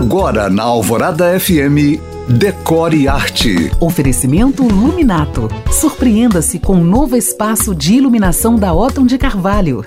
Agora na Alvorada FM, Decore Arte. Oferecimento Luminato. Surpreenda-se com um novo espaço de iluminação da Otton de Carvalho.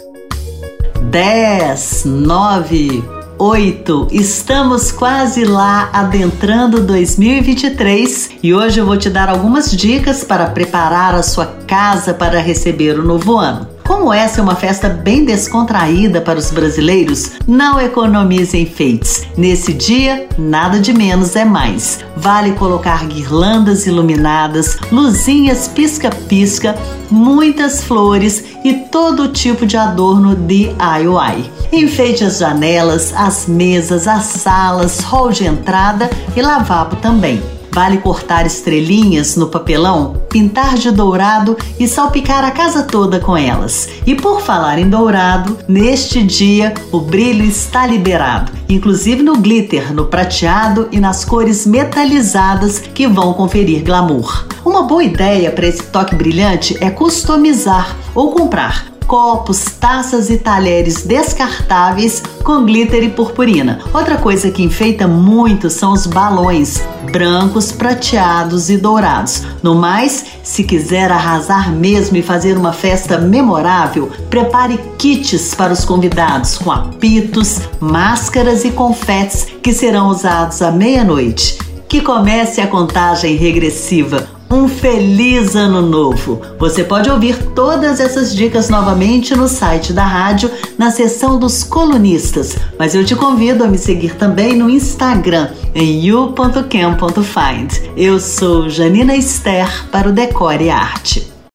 10, 9, 8. Estamos quase lá adentrando 2023 e hoje eu vou te dar algumas dicas para preparar a sua casa para receber o novo ano. Como essa é uma festa bem descontraída para os brasileiros, não economize enfeites. Nesse dia, nada de menos é mais. Vale colocar guirlandas iluminadas, luzinhas pisca-pisca, muitas flores e todo tipo de adorno DIY. Enfeite as janelas, as mesas, as salas, hall de entrada e lavabo também. Vale cortar estrelinhas no papelão, pintar de dourado e salpicar a casa toda com elas. E por falar em dourado, neste dia o brilho está liberado, inclusive no glitter, no prateado e nas cores metalizadas que vão conferir glamour. Uma boa ideia para esse toque brilhante é customizar ou comprar copos, taças e talheres descartáveis com glitter e purpurina. Outra coisa que enfeita muito são os balões brancos, prateados e dourados. No mais, se quiser arrasar mesmo e fazer uma festa memorável, prepare kits para os convidados com apitos, máscaras e confetes que serão usados à meia-noite. Que comece a contagem regressiva um feliz ano novo! Você pode ouvir todas essas dicas novamente no site da rádio, na seção dos colunistas, mas eu te convido a me seguir também no Instagram, em you.cam.find. Eu sou Janina Esther para o Decore Arte.